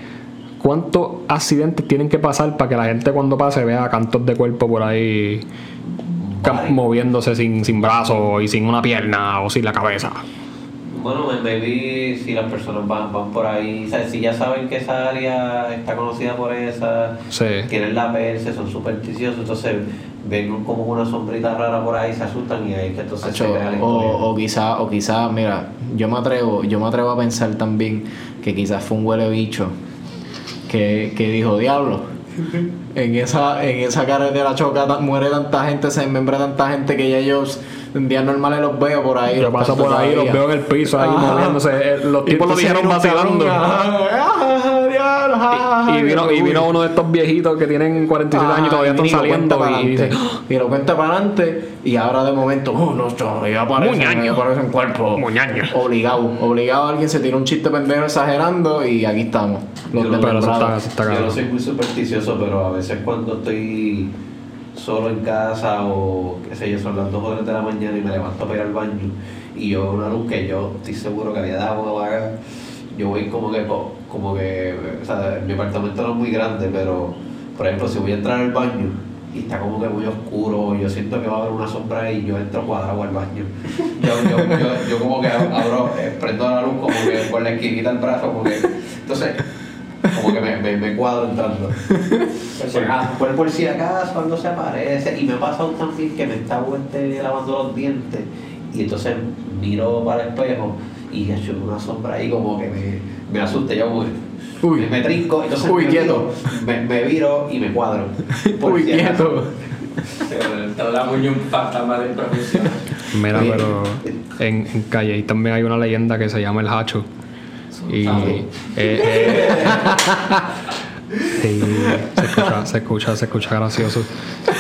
¿Cuántos accidentes tienen que pasar para que la gente cuando pase vea cantos de cuerpo por ahí Vale. moviéndose sin, sin brazos y sin una pierna o sin la cabeza? Bueno, maybe si las personas van, van por ahí, o sea, si ya saben que esa área está conocida por esa, Sí. quieren la verse, son supersticiosos, entonces ven como una sombrita rara por ahí, se asustan y ahí que entonces se Hacho, crea la historia. o, o quizá, o quizá, mira, yo me atrevo, yo me atrevo a pensar también que quizás fue un huele bicho que, que dijo, diablo, en esa, en esa carretera choca, muere tanta gente, se desmembra tanta gente que ya ellos en días normales los veo por ahí. Yo los paso por ahí, los veo en el piso ahí moviéndose. Eh, Los tipos lo dijeron vacilando. Y vino, y vino uno de estos viejitos que tienen 47 años y todavía están saliendo para y, y dice, y lo cuenta para adelante y ahora de momento oh no chorro, ya aparecen, Muñaño. ya aparecen cuerpos Muñaño. obligado obligado alguien se tira un chiste pendejo exagerando y aquí estamos los Yo no- pero eso está, desmembrados eso está Yo no soy muy supersticioso, pero a veces cuando estoy solo en casa o qué sé yo, son las 2 o 3 de la mañana y me levanto para ir al baño y yo veo una luz que yo estoy seguro que había dado una vaga, yo voy como que, co- como que, o sea, mi apartamento no es muy grande, pero por ejemplo, si voy a entrar al baño y está como que muy oscuro, yo siento que va a haber una sombra y yo entro cuadrado al baño. Yo, yo, yo, yo como que abro, eh, prendo la luz como que por la esquinita del brazo, como que, entonces como que me, me, me cuadro entrando. Por, ah, por, por si acaso algo se aparece. Y me ha pasado también que me está este, lavando los dientes. Y entonces miro para el espejo y he hecho una sombra ahí como que me, me asusta. Yo que Uy. me, me trinco. Entonces Uy, me, quieto. viro, me, me viro y me cuadro. [laughs] Por uy quieto [laughs] Te la muñe un fantasma de improvisación. Mira, Oye. pero en, en Calle también hay una leyenda que se llama el Hacho. Y eh, eh, [laughs] sí, se escucha, se escucha, se escucha gracioso.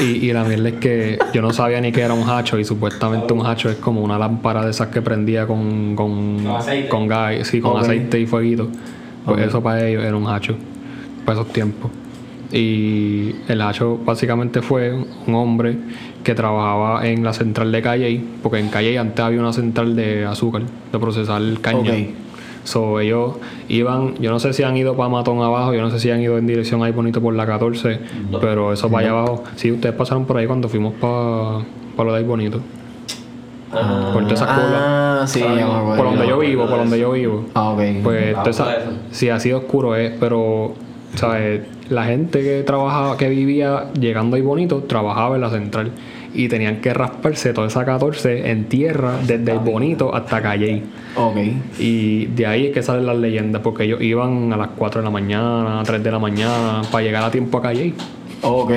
Y, y la mierda es que yo no sabía ni que era un hacho y supuestamente un hacho es como una lámpara de esas que prendía con, con, Con aceite. con gas, sí, con aceite y fueguito. Pues eso para ellos era un hacho, para esos tiempos. Y el hacho básicamente fue un hombre que trabajaba en la central de Calle, porque en Calle antes había una central de azúcar, de procesar caña. Ok. So, ellos iban, yo no sé si han ido para Matón abajo, yo no sé si han ido en dirección ahí bonito por la 14, No. pero eso para allá abajo. Sí, ustedes pasaron por ahí cuando fuimos para lo de ahí bonito. Ah, Por toda esa cola. Ah, sí, acuerdo. Por donde yo vivo, por de donde yo vivo. Ah, ok. Pues, Ah, esa- sí, así oscuro es, pero, ¿sabes? La gente que trabajaba, que vivía llegando ahí bonito, trabajaba en la central. Y tenían que rasparse toda esa 14 en tierra, desde el bonito hasta Calle. Ok. Y de ahí es que salen las leyendas, porque ellos iban a las 4 de la mañana, a 3 de la mañana, para llegar a tiempo a Calle. Ok.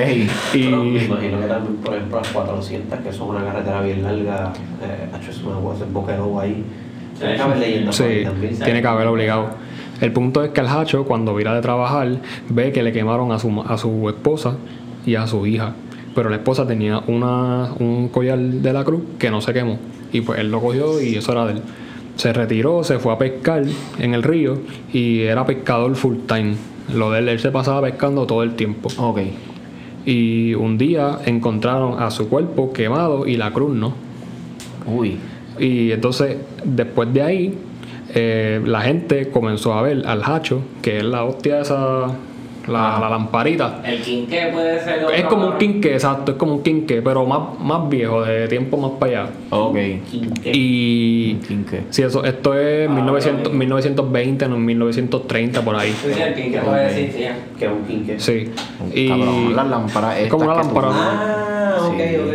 Pero me Y imagino que también, por ejemplo, las 400, que son una carretera bien larga, eh, es una cosa, el boquero ahí. Tiene que haber leyendas sí, también. tiene que haber obligado. El punto es que el Hacho, cuando vira de trabajar, ve que le quemaron a su, a su esposa y a su hija. Pero la esposa tenía una, un collar de la cruz que no se quemó. Y pues él lo cogió y eso era de él. Se retiró, se fue a pescar en el río y era pescador full time. Lo de él, él se pasaba pescando todo el tiempo. Ok. Y un día encontraron a su cuerpo quemado y la cruz no. Uy. Y entonces, después de ahí, eh, la gente comenzó a ver al hacho, que es la hostia esa, la, la lamparita. El quinqué puede ser otro Es como un color. quinque, exacto, es como un quinque, pero más, más viejo, de tiempo más para allá. Ok. Y Quinque. sí, eso, esto es Ah, 1900, ok. 1920, no, 1930 por ahí. Sí, el quinqué puede existir. Que es un quinque. Sí. Y Cabrón, las lámparas es como una que tú- lámpara. Ah, ok, Sí. ok.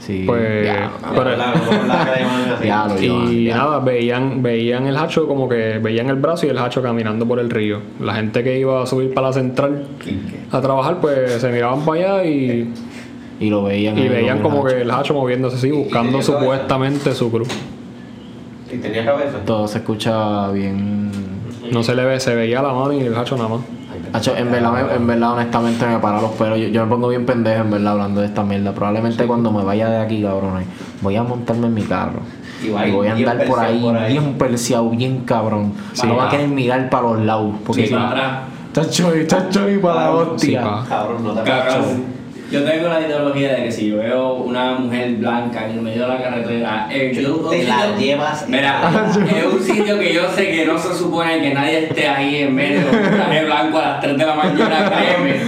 Sí. Pues, Ya, pero- la- como la así. Ya lo- Y ya. nada, veían, veían el hacho como que veían el brazo y el hacho caminando por el río. La gente que iba a subir para la central a trabajar, pues se miraban para allá y, Y lo veían. y veían como que el hacho moviéndose así, buscando cabeza. supuestamente su cruz. ¿Y tenía cabeza? Todo se escucha bien. No se le ve, se veía la mano y el hacho nada más. Hacho, en verdad, me- en verdad, honestamente me para los pelos. Yo, yo me pongo bien pendejo en verdad hablando de esta mierda. Probablemente cuando me vaya de aquí, cabrones, voy a montarme en mi carro. Y voy a andar por ahí, por ahí. bien perseado, bien cabrón. Sí, no va a querer mirar para los lados. Porque Sí, si para atrás. Chacho, y chacho, y para la hostia. sí. Cabrón, no te Cabrón. Yo tengo la ideología de que si yo veo una mujer blanca en el medio de la carretera, eh, yo, Te la llevas. Mira, es un sitio que yo sé que no se supone que nadie esté ahí en medio de un traje blanco a las 3 de la mañana, créeme.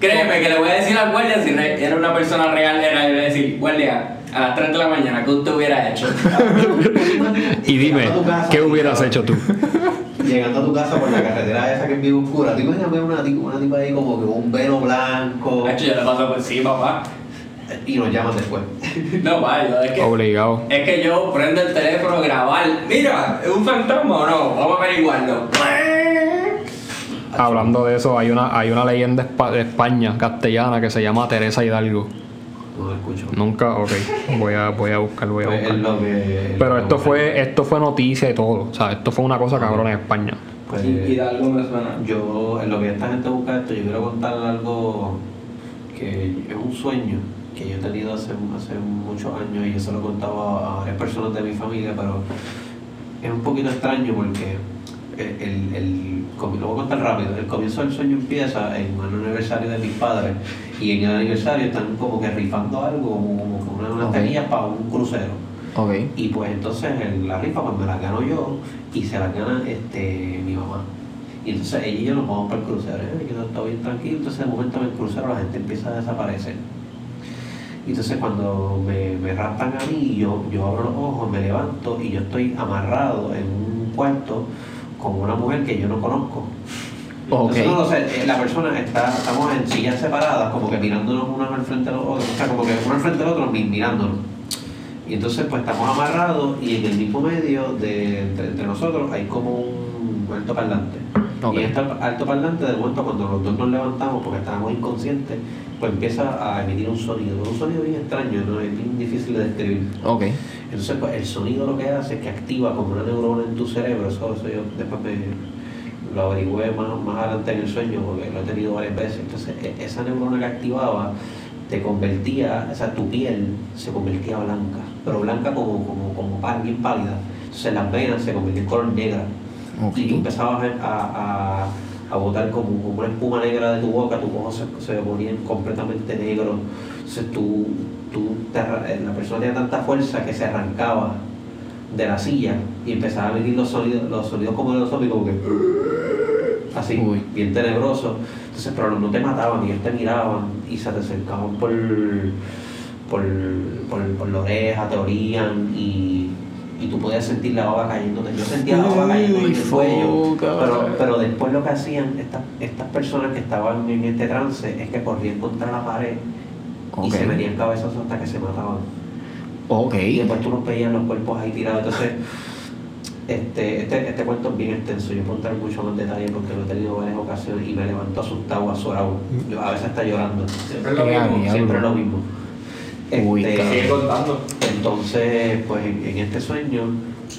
Créeme que le voy a decir al guardia si era una persona real, era yo le voy a decir, guardia, a las 3 de la mañana, ¿qué usted hubiera hecho? [laughs] Y dime, casa, ¿qué hubieras hecho tú? [laughs] Llegando a tu casa por la carretera esa que es bien oscura, tú imaginas ver una tipa, una tipa ahí como que un velo blanco Hacho, yo le paso por sí, papá. y nos llaman después. [laughs] No, va, yo es que... Obligado. Es que yo prendo el teléfono, grabar. Mira, ¿es un fantasma o no? Vamos a averiguarlo. Hablando de eso, hay una, hay una leyenda de España, castellana, que se llama Teresa Hidalgo. No lo escucho. Nunca, ok, voy a, voy a buscar, voy a Pues buscar. es lo que. Pero lo esto que- fue, esto fue noticia y todo. O sea, esto fue una cosa cabrona en España. Pues, Y de algo me suena. Yo, en lo que esta gente busca esto, yo quiero contar algo que es un sueño que yo he tenido hace, hace muchos años y yo se lo he contado a, varias personas de mi familia, pero es un poquito extraño porque el, el, lo voy a contar rápido. El comienzo del sueño empieza en un aniversario de mis padres y en el aniversario están como que rifando algo, como, como una, unas Ok. taquillas para un crucero. Ok. Y pues entonces en la rifa pues me la gano yo y se la gana este, mi mamá. Y entonces ella y yo nos vamos para el crucero. ¿eh? Yo estoy bien tranquilo, entonces de momento en el crucero la gente empieza a desaparecer. Y entonces cuando me, me raptan a mí, yo, yo abro los ojos, me levanto y yo estoy amarrado en un cuarto con una mujer que yo no conozco. Ok. Entonces, no lo sé, eh, la persona está, estamos en sillas separadas, como que mirándonos unos al frente de los otros, o sea, como que uno al frente del otro mi- mirándonos. Y entonces pues estamos amarrados y en el mismo medio de entre, entre nosotros hay como un alto parlante. Ok. Y en este alto parlante de momento cuando los dos nos levantamos porque estábamos inconscientes, pues empieza a emitir un sonido, un sonido bien extraño, ¿no? es bien difícil de describir. Ok. Entonces, pues el sonido lo que hace es que activa como una neurona en tu cerebro. Eso, eso yo después me lo averigüé más, más adelante en el sueño porque lo he tenido varias veces. Entonces, e- esa neurona que activaba te convertía, o sea, tu piel se convertía blanca, pero blanca como, como, como bien pálida. Entonces, las venas se convertían en color negra. Y tú empezabas a, a, a botar como, como una espuma negra de tu boca, tus ojos se, se ponían completamente negros. Entonces tú, tú te eh, la persona tenía tanta fuerza que se arrancaba de la silla y empezaba a emitir los sonidos, los sonidos como de los zombies, como que así, Uy. bien tenebroso. Entonces, pero no te mataban, ellos te miraban y se te acercaban por, por, por, por la oreja, te orían y, y tú podías sentir la baba cayéndote. Yo sentía la baba cayendo en el cuello. Pero, pero después lo que hacían estas, estas personas que estaban en este trance es que corrían contra la pared y se metían cabezazos hasta que se mataban. Ok. Y después tú los veías los cuerpos ahí tirados. Entonces, este, este, este cuento es bien extenso. Yo puedo entrar mucho más detalle porque lo he tenido varias ocasiones y me levanto asustado, azorado. Yo a veces está llorando. Siempre es lo Qué mismo. Diablo. Siempre es lo mismo. Uy, Este, Sigue contando. entonces, pues en, en este sueño,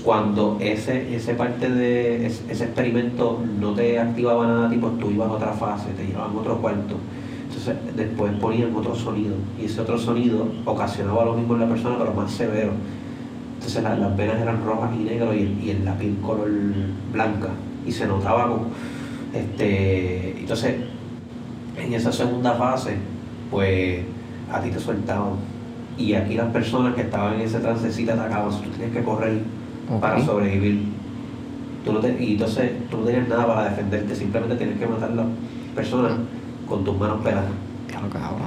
cuando ese, ese parte de ese, ese experimento no te activaba nada, tipo tú ibas a otra fase, te llevaban a otro cuarto. Entonces después ponían otro sonido y ese otro sonido ocasionaba lo mismo en la persona, pero más severo. Entonces la- las venas eran rojas y negras y, el- y el la piel color blanca y se notaba como este entonces en esa segunda fase pues a ti te soltaban y aquí las personas que estaban en ese te atacaban tú tenías que correr para sobrevivir. Tú no te- y entonces tú no tenías nada para defenderte simplemente tienes que matar a las personas con tus manos peladas.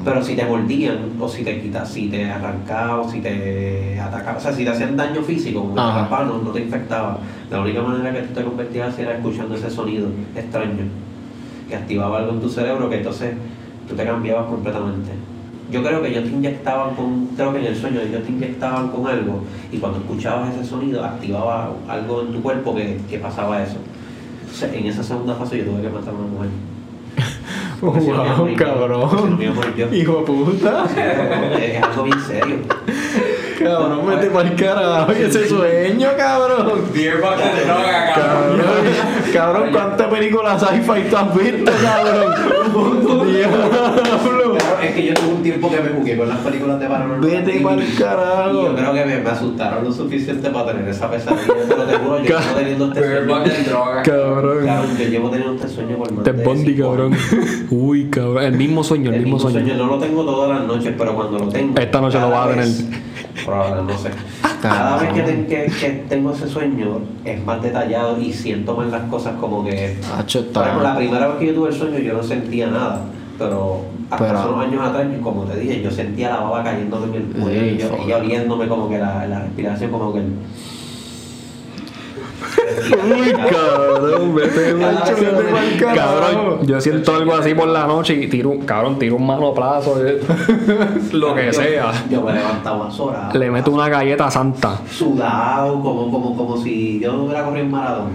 Pero si te mordían, o si te quitas, si te arrancaban, o si te atacaban, o sea, si te hacían daño físico, como te no, no te infectaba. La única manera que tú te convertías era escuchando ese sonido extraño, que activaba algo en tu cerebro, que entonces tú te cambiabas completamente. Yo creo que ellos te inyectaban con, creo que en el sueño ellos te inyectaban con algo, y cuando escuchabas ese sonido, activaba algo en tu cuerpo que, que pasaba eso. O sea, en esa segunda fase yo tuve que matar a una mujer. [laughs] Wow, cabrón. Hijo de puta. [laughs] Es algo bien serio. Cabrón, vete para el carajo. Y ese sueño, cabrón. Beer box de droga, Cabrón, cabrón. [laughs] cabrón, ¿cuántas películas sci-fi tú has visto, cabrón? Diablo. Es que yo tuve un tiempo que me jugué con las películas de Paranormal. Vete carajo. Y yo creo que me, me asustaron lo suficiente para tener esa pesadilla. Pero te juro, yo llevo teniendo este sueño. droga. Cabrón. Claro, yo llevo teniendo este sueño por más Bundy, cinco cabrón. Uy, cabrón. El mismo sueño, el, El mismo sueño. No lo tengo todas las noches, pero cuando lo tengo. Esta noche lo vas a tener. Probablemente, no sé. Cada vez que, ten- que- que tengo ese sueño es más detallado y siento más las cosas como que. Por ejemplo, la primera vez que yo tuve el sueño yo no sentía nada, pero hasta Pero- hace unos años atrás, como te dije, yo sentía la baba cayéndome en el cuello Sí, y oliéndome como que la, la respiración como que el... Uy, [laughs] cabrón, vete carajo. Cabrón, yo siento algo así por la noche y tiro, un- cabrón, tiro un manoplazo, eh, [laughs] lo que Yo- sea. Yo me levantaba sola. Le meto una galleta santa. Sudado, como, como, como si yo no hubiera corrido en maratón.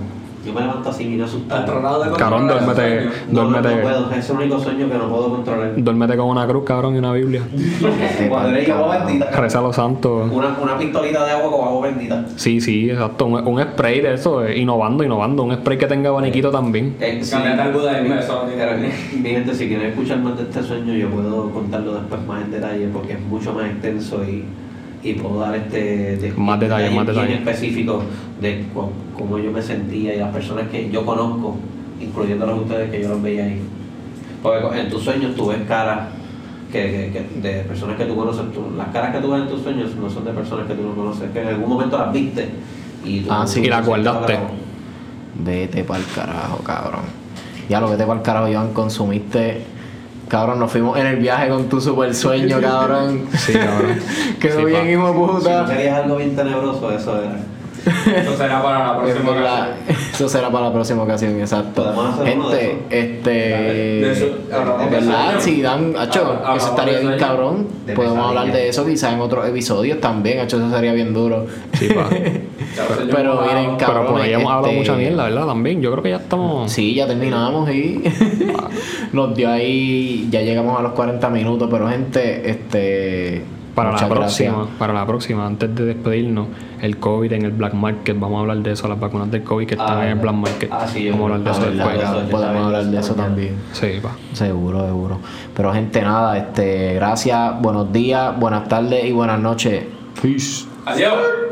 Yo me levanto así bien Has asustado. de Cabrón, duérmete. No, no, no duérmete, puedo, es el único sueño que no puedo controlar. duérmete con una cruz, cabrón, y una Biblia. [laughs] Madre y agua bendita. Reza a los santos. Una, una pistolita de agua con agua bendita. Sí, sí, exacto. Un, un spray de eso, eh, innovando, innovando. Un spray que tenga abaniquito también. Eh, sí. Cambiate al budaísmo, eso no. Mi gente, si quieren escuchar más de este sueño, yo puedo contarlo después más en detalle porque es mucho más extenso y, y puedo dar este de- Más detalles, más detalles. específicos de cómo yo me sentía y las personas que yo conozco, incluyendo a los ustedes que yo los veía ahí. Porque en tus sueños tú ves caras que, que- que- de personas que tú conoces. tú- las caras que tú ves en tus sueños no son de personas que tú no conoces, que en algún momento las viste y tú Ah, sí. Y las guardaste. Vete pa'l carajo, cabrón. Ya lo vete pa'l carajo, Iván, consumiste. Cabrón, nos fuimos en el viaje con tu super sueño, cabrón. Sí, cabrón. [laughs] Quedó Sí, bien, hijo de Si no puta. querías algo bien tenebroso, eso era. Eso será para la próxima ocasión. Eso será para la próxima ocasión, exacto. Gente, este. De eso, de ¿Verdad? Si dan, hacho, Hablamos eso estaría de bien cabrón. De Podemos hablar de eso quizás en otros episodios también, hacho, eso sería bien duro. Sí, pa. [laughs] Pero miren, Pero Cabrones, por ahí hemos hablado este- mucha mierda, ¿verdad? También. Yo creo que ya estamos. Sí, ya terminamos y [laughs] nos dio ahí, ya llegamos a los 40 minutos, pero gente, este... Para la próxima, gracias. para la próxima, antes de despedirnos, el COVID en el black market, vamos a hablar de eso, las vacunas del COVID que están Ah, en el black market. ah, sí, vamos a hablar de eso después. podemos hablar de eso también. Sí, pa. Seguro, seguro. Pero gente, nada, este, gracias, buenos días, buenas tardes y buenas noches. Peace. Adiós.